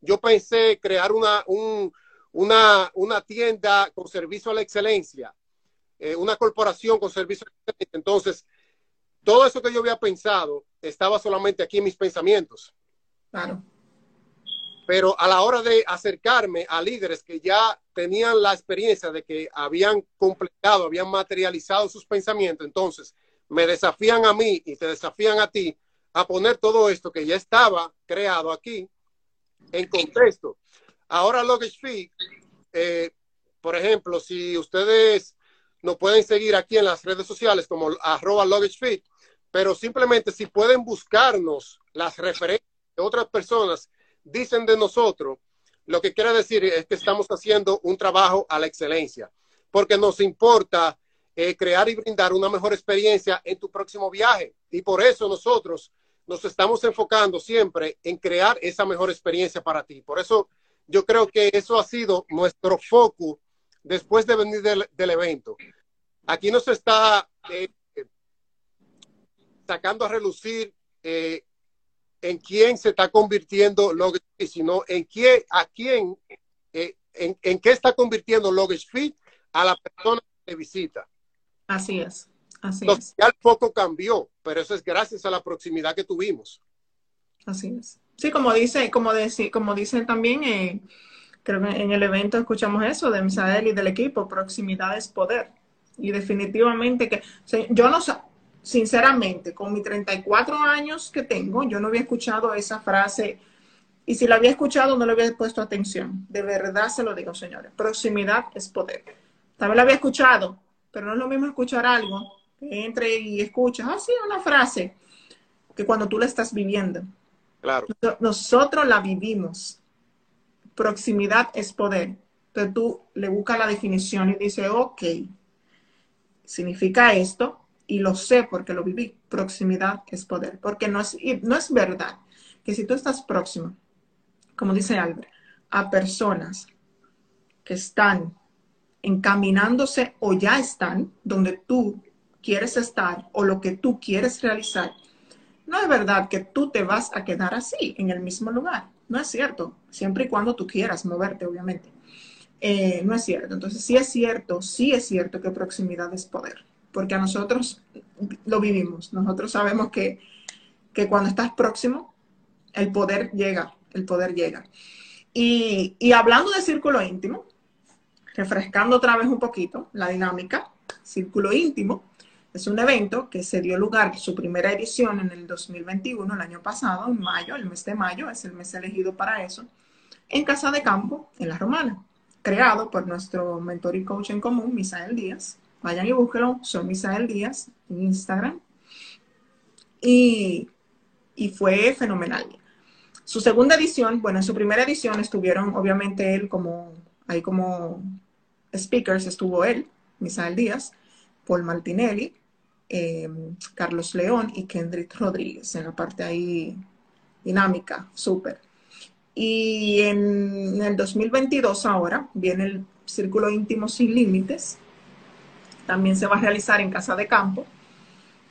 yo pensé crear una, un, una, una tienda con servicio a la excelencia, eh, una corporación con servicio a la excelencia. Entonces, todo eso que yo había pensado estaba solamente aquí en mis pensamientos. Claro. Pero a la hora de acercarme a líderes que ya tenían la experiencia de que habían completado, habían materializado sus pensamientos, entonces me desafían a mí y te desafían a ti a poner todo esto que ya estaba creado aquí en contexto. Ahora Fee, eh, por ejemplo, si ustedes nos pueden seguir aquí en las redes sociales como arroba pero simplemente si pueden buscarnos las referencias de otras personas, dicen de nosotros, lo que quiere decir es que estamos haciendo un trabajo a la excelencia, porque nos importa eh, crear y brindar una mejor experiencia en tu próximo viaje. Y por eso nosotros nos estamos enfocando siempre en crear esa mejor experiencia para ti. Por eso yo creo que eso ha sido nuestro foco después de venir del, evento. Aquí no se está eh, sacando a relucir eh, en quién se está convirtiendo Luggage Fit, sino en quién, a quién, eh, en, qué está convirtiendo Luggage Fit a la persona que visita. Así es. Así es. Ya el foco cambió, pero eso es gracias a la proximidad que tuvimos. Así es. Sí, como dice, como dice, como dicen también, eh, creo que en el evento escuchamos eso de Misael y del equipo, proximidad es poder. Y definitivamente que yo no sinceramente, con mis 34 años que tengo, yo no había escuchado esa frase y si la había escuchado no le había puesto atención. De verdad se lo digo, señores. Proximidad es poder. También la había escuchado, pero no es lo mismo escuchar algo que entre y escuchas, ah, sí, una frase, que cuando tú la estás viviendo. Claro. Nosotros la vivimos. Proximidad es poder. Entonces tú le buscas la definición y dices, ok, significa esto y lo sé porque lo viví. Proximidad es poder. Porque no es, no es verdad que si tú estás próximo, como dice Albert, a personas que están encaminándose o ya están donde tú quieres estar o lo que tú quieres realizar, no es verdad que tú te vas a quedar así, en el mismo lugar. No es cierto, siempre y cuando tú quieras moverte, obviamente. Eh, no es cierto. Entonces, sí es cierto, sí es cierto que proximidad es poder, porque a nosotros lo vivimos. Nosotros sabemos que, que cuando estás próximo, el poder llega, el poder llega. Y, y hablando de círculo íntimo, refrescando otra vez un poquito la dinámica, círculo íntimo, es un evento que se dio lugar, su primera edición en el 2021, el año pasado, en mayo, el mes de mayo, es el mes elegido para eso, en Casa de Campo, en La Romana, creado por nuestro mentor y coach en común, Misael Díaz. Vayan y búsquenlo, son Misael Díaz en Instagram. Y, y fue fenomenal. Su segunda edición, bueno, en su primera edición estuvieron obviamente él como, ahí como speakers, estuvo él, Misael Díaz, Paul Martinelli, eh, Carlos León y Kendrick Rodríguez en la parte ahí dinámica, súper. Y en el 2022 ahora viene el Círculo Íntimo Sin Límites. También se va a realizar en Casa de Campo.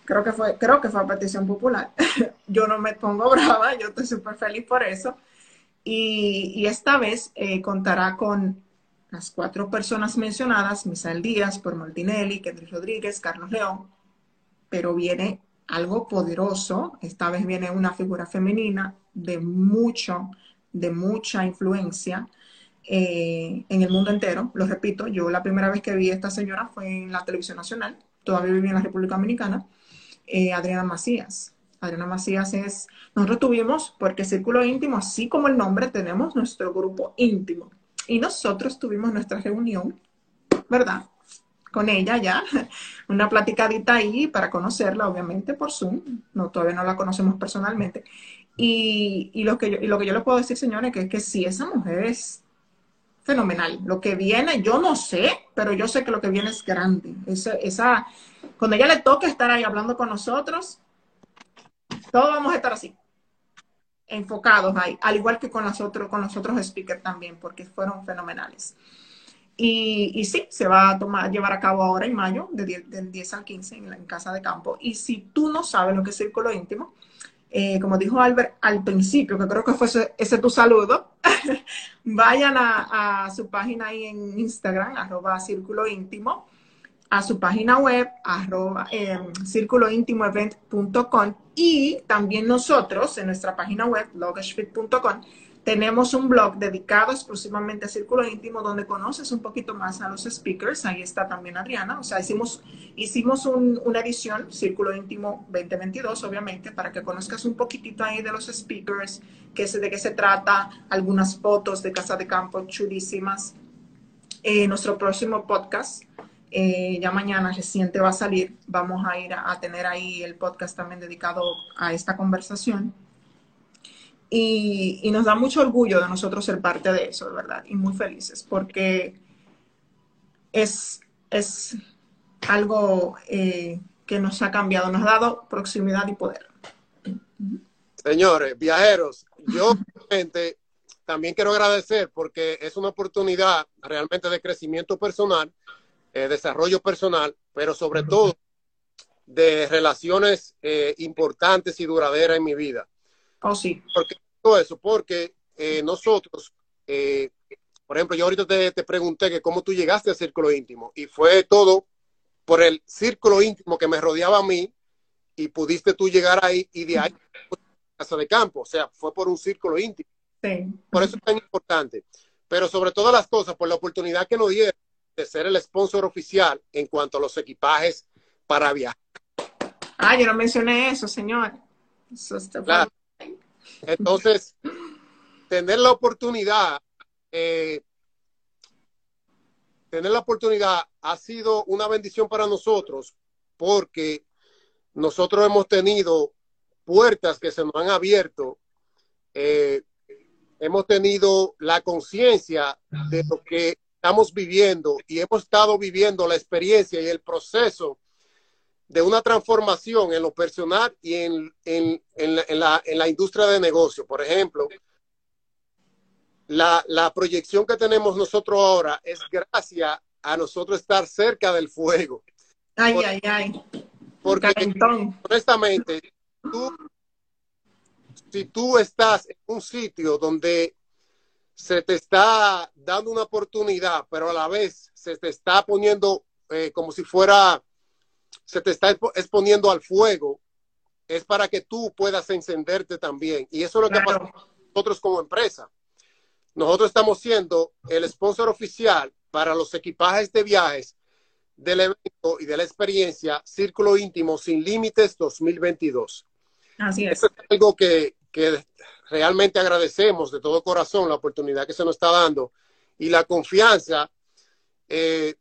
creo que fue, creo que fue a petición popular. [LAUGHS] yo no me pongo brava, yo estoy súper feliz por eso. Y, esta vez eh, contará con las cuatro personas mencionadas, Misael Díaz, por Martinelli, Kendrick Rodríguez, Carlos León, pero viene algo poderoso, esta vez viene una figura femenina de mucho, de mucha influencia eh, en el mundo entero, lo repito, yo la primera vez que vi a esta señora fue en la televisión nacional, todavía vivía en la República Dominicana, eh, Adriana Macías. Adriana Macías es, nosotros tuvimos, porque Círculo Íntimo, así como el nombre, tenemos nuestro grupo íntimo. Y nosotros tuvimos nuestra reunión, ¿verdad? Con ella ya, [LAUGHS] una platicadita ahí para conocerla, obviamente, por Zoom. Todavía no la conocemos personalmente. Y, lo, que yo, y lo que yo le puedo decir, señores, que es que sí, esa mujer es fenomenal. Lo que viene, yo no sé, pero yo sé que lo que viene es grande. Esa, esa, cuando ella le toque estar ahí hablando con nosotros, todos vamos a estar así, enfocados ahí, al igual que con, los otros, con los otros speakers también, porque fueron fenomenales. Y, y, sí, se va a tomar, llevar a cabo ahora en mayo, de 10, del 10 al 15 en, la, en Casa de Campo. Y si tú no sabes lo que es círculo íntimo, eh, como dijo Albert al principio, que creo que fue ese, tu saludo, [LAUGHS] vayan a, su página ahí en Instagram, arroba círculo íntimo, a su página web, arroba eh, círculointimoevent.com y también nosotros en nuestra página web, logashfit.com, tenemos un blog dedicado exclusivamente a Círculo Íntimo donde conoces un poquito más a los speakers. Ahí está también Adriana. O sea, hicimos, hicimos una edición, Círculo Íntimo 2022, obviamente, para que conozcas un poquitito ahí de los speakers, que de qué se trata, algunas fotos de Casa de Campo chulísimas. Eh, nuestro próximo podcast, eh, ya mañana reciente va a salir. Vamos a ir a tener ahí el podcast también dedicado a esta conversación. Y, nos da mucho orgullo de nosotros ser parte de eso, de verdad, y muy felices, porque es, es algo eh, que nos ha cambiado, nos ha dado proximidad y poder. Señores, viajeros, yo [LAUGHS] realmente también quiero agradecer porque es una oportunidad realmente de crecimiento personal, eh, desarrollo personal, pero sobre todo de relaciones eh, importantes y duraderas en mi vida. Oh, sí. Porque eso porque eh, nosotros, eh, por ejemplo, yo ahorita te, te, pregunté que cómo tú llegaste al círculo íntimo y fue todo por el círculo íntimo que me rodeaba a mí y pudiste tú llegar ahí y de ahí casa de campo, o sea, fue por un círculo íntimo. Sí. Por eso es tan importante. Pero sobre todas las cosas, por la oportunidad que nos dieron de ser el sponsor oficial en cuanto a los equipajes para viajar. Ah, yo no mencioné eso, señor. Eso está claro. Entonces, tener la oportunidad, eh, tener la oportunidad ha sido una bendición para nosotros porque nosotros hemos tenido puertas que se nos han abierto, eh, hemos tenido la conciencia de lo que estamos viviendo y hemos estado viviendo la experiencia y el proceso de una transformación en lo personal y en, en, en, la, en, la, industria de negocio. Por ejemplo, la, la, proyección que tenemos nosotros ahora es gracias a nosotros estar cerca del fuego. Ay, ay, ay. Porque honestamente, tú, si tú estás en un sitio donde se te está dando una oportunidad, pero a la vez se te está poniendo eh, como si fuera se te está exponiendo al fuego, es para que tú puedas encenderte también. Y eso es lo que pasa nosotros como empresa. Nosotros estamos siendo el sponsor oficial para los equipajes de viajes del evento y de la experiencia Círculo Íntimo Sin Límites 2022. Así es. Eso es algo que, que realmente agradecemos de todo corazón la oportunidad que se nos está dando y la confianza eh,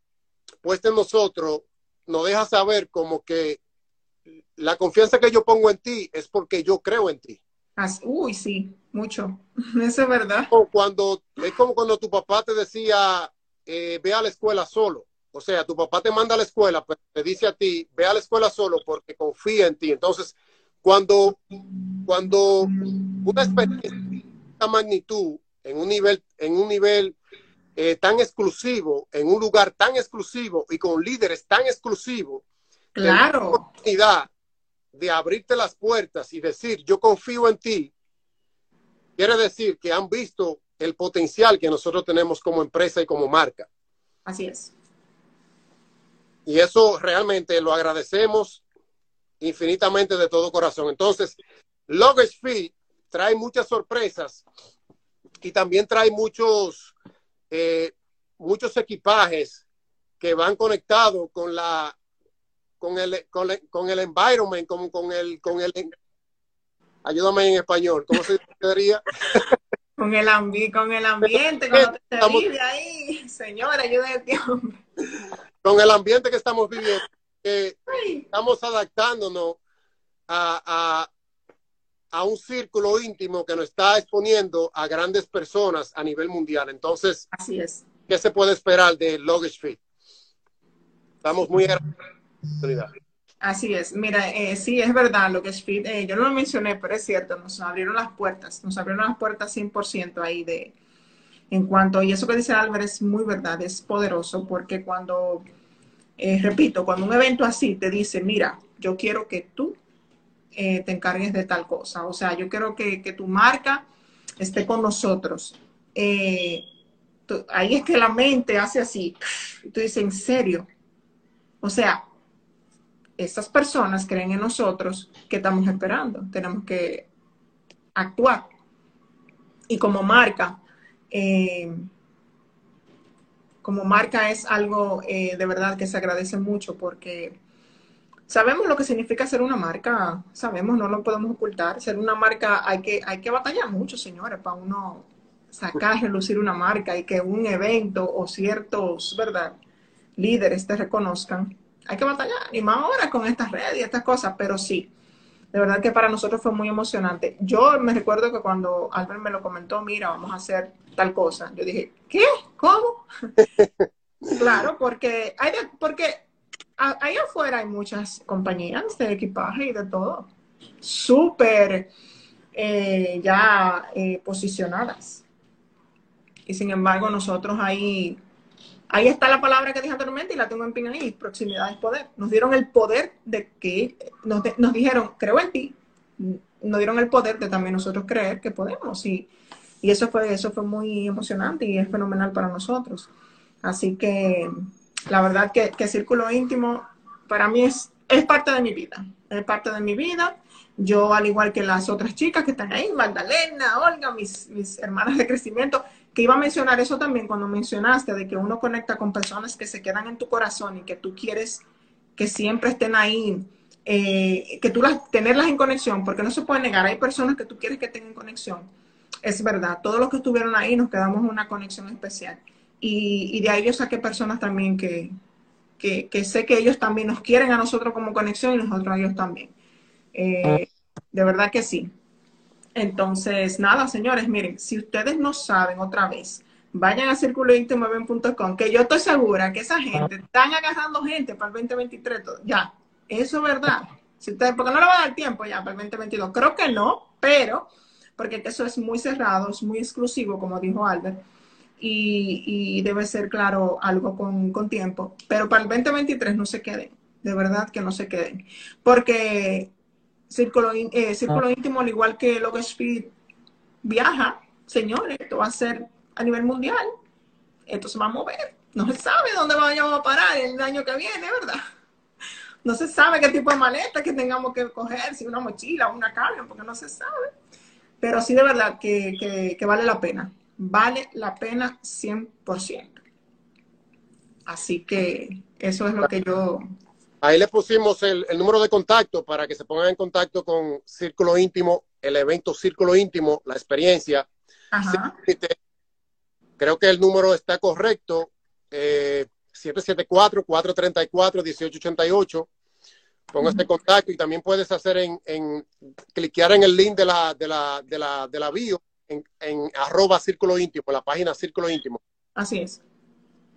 puesta en nosotros nos deja saber como que la confianza que yo pongo en ti es porque yo creo en ti. Uy, sí, mucho. [LAUGHS] Eso es verdad. cuando, es como cuando tu papá te decía, eh, ve a la escuela solo. O sea, tu papá te manda a la escuela, pero te dice a ti, ve a la escuela solo porque confía en ti. Entonces, cuando, cuando una experiencia de esta magnitud, en un nivel, en un nivel eh, tan exclusivo, en un lugar tan exclusivo y con líderes tan exclusivos, claro. oportunidad de abrirte las puertas y decir, yo confío en ti, quiere decir que han visto el potencial que nosotros tenemos como empresa y como marca. Así es. Y eso realmente lo agradecemos infinitamente de todo corazón. Entonces, Luggage Fee trae muchas sorpresas y también trae muchos, eh, muchos equipajes que van conectados con la con el, con, el, con el environment, con, con el, con el ayúdame en español, ¿cómo se diría? [LAUGHS] con el ambi con el ambiente, cuando te vive ahí, señora, ayúdame Con el ambiente que estamos viviendo, que estamos adaptándonos a, a, un círculo íntimo que nos está exponiendo a grandes personas a nivel mundial. Entonces, así es. ¿Qué se puede esperar de Luggage Fit? Estamos muy Así es, mira, eh, sí, es verdad, lo que eh, yo no lo mencioné, pero es cierto, nos abrieron las puertas, nos abrieron las puertas 100% ahí de, en cuanto, y eso que dice Álvaro es muy verdad, es poderoso, porque cuando, eh, repito, cuando un evento así te dice, mira, yo quiero que tú te encargues de tal cosa, o sea, yo quiero que, que tu marca esté con nosotros. ahí es que la mente hace así, y tú dices, ¿en serio? O sea, estas personas creen en nosotros que estamos esperando. Tenemos que actuar. Y como marca, eh, como marca es algo eh, de verdad que se agradece mucho porque sabemos lo que significa ser una marca, sabemos, no lo podemos ocultar. Ser una marca hay que, hay que batallar mucho, señores, para uno sacar, relucir una marca y que un evento o ciertos, ¿verdad? líderes te reconozcan, hay que batallar, y más ahora con estas redes y estas cosas, pero sí, de verdad que para nosotros fue muy emocionante. Yo me recuerdo que cuando Albert me lo comentó, mira, vamos a hacer tal cosa, yo dije, ¿qué? ¿Cómo? [LAUGHS] claro, porque hay porque ahí afuera hay muchas compañías de equipaje y de todo, súper eh, ya eh, posicionadas. Y sin embargo, nosotros ahí Ahí está la palabra que dije anteriormente y la tengo en pin ahí, proximidad es poder. Nos dieron el poder de que, nos, dijeron, creo en ti, nos dieron el poder de también nosotros creer que podemos. Y, y eso, fue, eso fue muy emocionante y es fenomenal para nosotros. Así que la verdad que, que Círculo Íntimo para mí es, es parte de mi vida, es parte de mi vida. Yo, al igual que las otras chicas que están ahí, Magdalena, Olga, mis, mis hermanas de crecimiento, que iba a mencionar eso también cuando mencionaste de que uno conecta con personas que se quedan en tu corazón y que tú quieres que siempre estén ahí, eh, que tú las, tenerlas en conexión, porque no se puede negar, hay personas que tú quieres que tengan conexión. Es verdad, todos los que estuvieron ahí nos quedamos una conexión especial. Y, de ahí yo saqué personas también que, que, sé que ellos también nos quieren a nosotros como conexión y nosotros a ellos también. Eh, de verdad que sí. Entonces, nada, señores, miren, si ustedes no saben otra vez, vayan a circulointimove.com, que yo estoy segura que esa gente están agarrando gente para el 2023. Ya, eso es verdad. Si ustedes, porque no le va a dar tiempo ya para el 2022. Creo que no, pero porque eso es muy cerrado, es muy exclusivo, como dijo Albert, y, debe ser, claro, algo con, con tiempo. Pero para el 2023 no se queden, de verdad que no se queden. Porque Círculo, eh, círculo ah. íntimo, al igual que Log Speed, viaja, señores, esto va a ser a nivel mundial. Esto se va a mover. No se sabe dónde vayamos a parar el año que viene, ¿verdad? No se sabe qué tipo de maleta que tengamos que coger, si una mochila o una carga, porque no se sabe. Pero sí de verdad que, que vale la pena. Vale la pena 100%. Así que eso es lo que yo Ahí le pusimos el, número de contacto para que se pongan en contacto con Círculo Íntimo, el evento Círculo Íntimo, la experiencia. Creo que el número está correcto. 774-434-1888. Ponga este contacto y también puedes hacer en, en, cliquear en el link de la, de la, de la, de la bio en, en arroba Círculo Íntimo, la página Círculo Íntimo. Así es.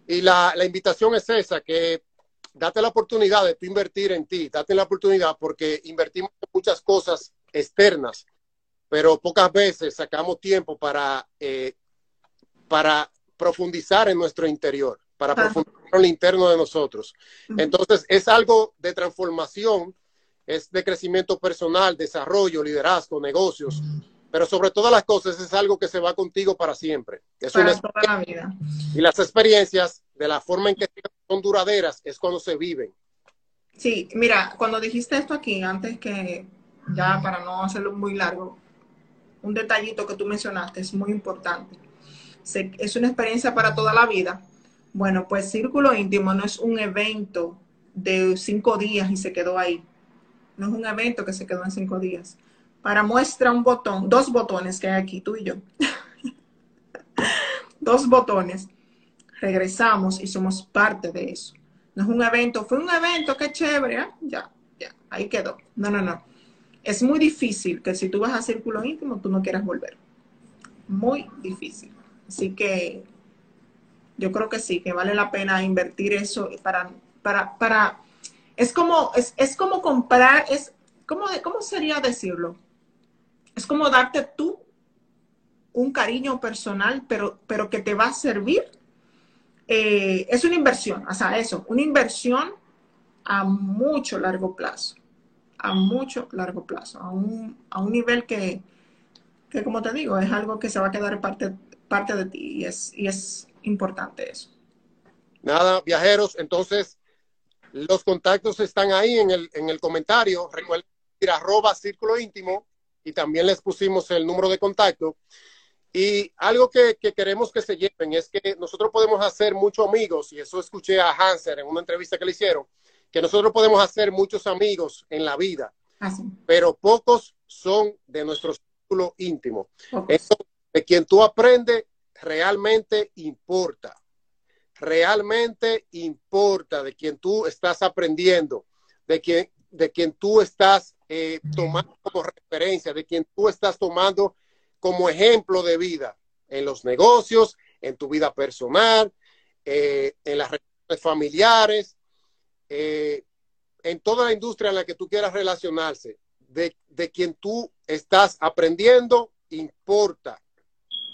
Y la, la invitación es esa, que date la oportunidad de tú invertir en ti, date la oportunidad porque invertimos en muchas cosas externas, pero pocas veces sacamos tiempo para, eh, para profundizar en nuestro interior, para profundizar en lo interno de nosotros. Entonces, es algo de transformación es de crecimiento personal, desarrollo, liderazgo, negocios, pero sobre todas las cosas es algo que se va contigo para siempre. Es para una toda la vida. Y las experiencias, de la forma en que son duraderas, es cuando se viven. Sí, mira, cuando dijiste esto aquí, antes que ya para no hacerlo muy largo, un detallito que tú mencionaste es muy importante. es una experiencia para toda la vida. Bueno, pues Círculo Íntimo no es un evento de cinco días y se quedó ahí. No es un evento que se quedó en cinco días. Para muestra un botón, dos botones que hay aquí, tú y yo. [LAUGHS] dos botones. Regresamos y somos parte de eso. No es un evento, fue un evento, qué chévere, ¿eh? ya, ya, ahí quedó. No, no, no. Es muy difícil que si tú vas a círculo íntimo, tú no quieras volver. Muy difícil. Así que yo creo que sí, que vale la pena invertir eso para, para, para es como, es, es como comprar, es, ¿cómo, ¿cómo sería decirlo? Es como darte tú un cariño personal, pero, pero que te va a servir. Eh, es una inversión, o sea, eso, una inversión a mucho largo plazo, a mucho largo plazo, a un, a un nivel que, que, como te digo, es algo que se va a quedar parte, parte de ti y es, y es importante eso. Nada, viajeros, entonces los contactos están ahí en el, en el comentario. Recuerden ir arroba círculo íntimo y también les pusimos el número de contacto. Y algo que, que, queremos que se lleven es que nosotros podemos hacer muchos amigos, y eso escuché a Hanser en una entrevista que le hicieron, que nosotros podemos hacer muchos amigos en la vida, Así. Ah, pero pocos son de nuestro círculo íntimo. Eso, de quien tú aprendes realmente importa realmente importa, de quien tú estás aprendiendo, de quien, de quien tú estás eh, tomando como referencia, de quien tú estás tomando como ejemplo de vida en los negocios, en tu vida personal, eh, en las relaciones familiares, eh, en toda la industria en la que tú quieras relacionarse, de, de quien tú estás aprendiendo, importa.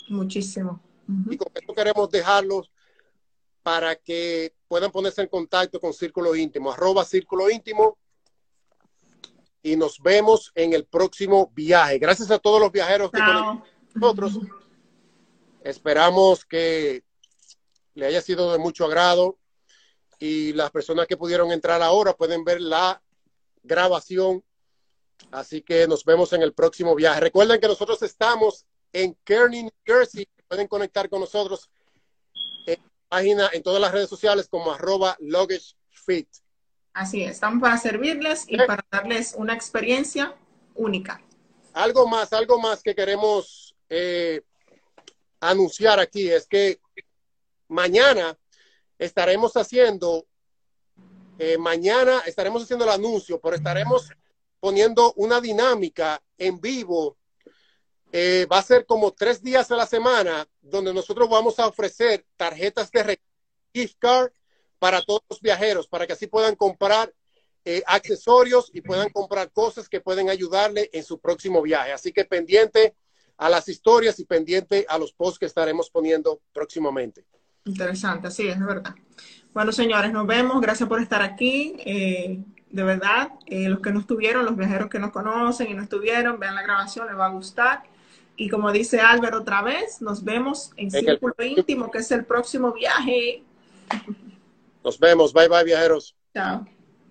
Muchísimo. Y con esto queremos dejarlos para que puedan ponerse en contacto con Círculo Íntimo, arroba Círculo Íntimo. Y nos vemos en el próximo viaje. Gracias a todos los viajeros que con nosotros. Esperamos que le haya sido de mucho agrado y las personas que pudieron entrar ahora pueden ver la grabación. Así que nos vemos en el próximo viaje. Recuerden que nosotros estamos en Kearney, New Jersey. Pueden conectar con nosotros página en todas las redes sociales como arroba fit. Así es, estamos para servirles y para darles una experiencia única. Algo más, algo más que queremos eh, anunciar aquí es que mañana estaremos haciendo, eh, mañana estaremos haciendo el anuncio, pero estaremos poniendo una dinámica en vivo eh, va a ser como tres días a la semana donde nosotros vamos a ofrecer tarjetas de gift card para todos los viajeros, para que así puedan comprar eh, accesorios y puedan comprar cosas que pueden ayudarle en su próximo viaje. Así que pendiente a las historias y pendiente a los posts que estaremos poniendo próximamente. Interesante, sí, es verdad. Bueno, señores, nos vemos. Gracias por estar aquí. Eh, de verdad, los que no estuvieron, los viajeros que nos conocen y no estuvieron, vean la grabación, les va a gustar. Y como dice Álvaro otra vez, nos vemos en, Círculo Íntimo, que es el próximo viaje. Nos vemos. Bye bye, viajeros. Chao.